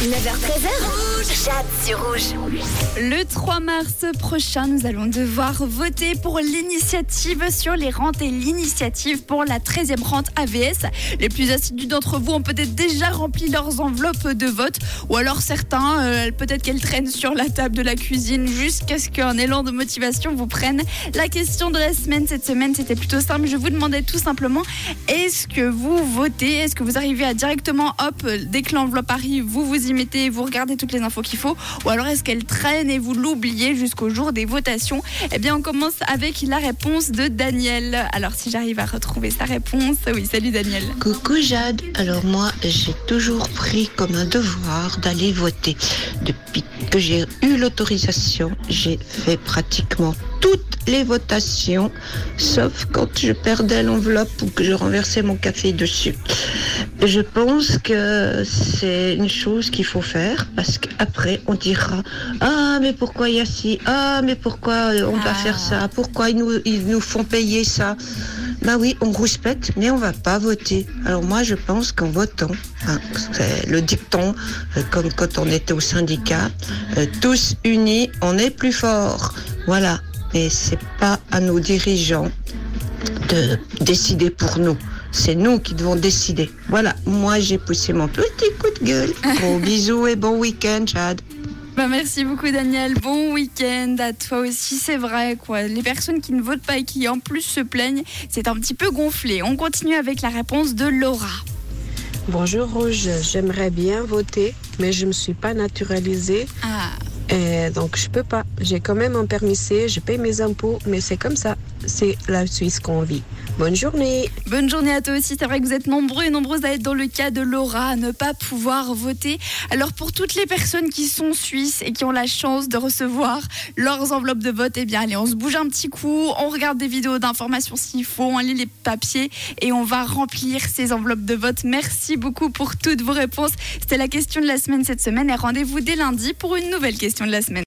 9h13h, Jade sur rouge. Le 3 mars prochain, nous allons devoir voter pour l'initiative sur les rentes et l'initiative pour la 13e rente AVS. Les plus assidus d'entre vous ont peut-être déjà rempli leurs enveloppes de vote ou alors certains, euh, peut-être qu'elles traînent sur la table de la cuisine jusqu'à ce qu'un élan de motivation vous prenne. La question de la semaine cette semaine, c'était plutôt simple. Je vous demandais tout simplement, est-ce que vous votez? Est-ce que vous arrivez à directement, hop, dès que l'enveloppe arrive, vous vous y mettez, vous regardez toutes les infos qu'il faut Ou alors est-ce qu'elle traîne et vous l'oubliez jusqu'au jour des votations? Eh bien, on commence avec la réponse de Daniel. Alors, si j'arrive à retrouver sa réponse, oui, salut Daniel. Coucou Jade, alors moi j'ai toujours pris comme un devoir d'aller voter. Depuis que j'ai eu l'autorisation, j'ai fait pratiquement toutes les votations, sauf quand je perdais l'enveloppe ou que je renversais mon café dessus. Je pense que c'est une chose qu'il faut faire parce qu'après on dira ah mais pourquoi il y a ci? Ah mais pourquoi on va Ah. faire ça? Pourquoi ils nous, ils nous font payer ça bah oui on rouspète mais on va pas voter. Alors moi je pense qu'en votant hein, c'est le dicton euh, comme quand on était au syndicat euh, tous unis on est plus fort voilà mais c'est pas à nos dirigeants de décider pour nous. C'est nous qui devons décider. Voilà, moi j'ai poussé mon petit coup de gueule. Gros bisous et bon week-end, Chad. Bah, merci beaucoup Daniel, bon week-end à toi aussi, c'est vrai quoi. Les personnes qui ne votent pas et qui en plus se plaignent, c'est un petit peu gonflé. On continue avec la réponse de Laura. Bonjour Rouge, j'aimerais bien voter, mais je ne me suis pas naturalisée, Ah, et donc je peux pas. J'ai quand même un permis C, je paye mes impôts, mais c'est comme ça. C'est la Suisse qu'on vit. Bonne journée. bonne journée à toi aussi, c'est vrai que vous êtes nombreux et nombreuses à être dans le cas de Laura, à ne pas pouvoir voter. Alors pour toutes les personnes qui sont suisses et qui ont la chance de recevoir leurs enveloppes de vote, eh bien allez, on se bouge un petit coup, on regarde des vidéos d'information s'il faut, on lit les papiers et on va remplir ces enveloppes de vote. Merci beaucoup pour toutes vos réponses. C'était la question de la semaine cette semaine et rendez-vous dès lundi pour une nouvelle question de la semaine.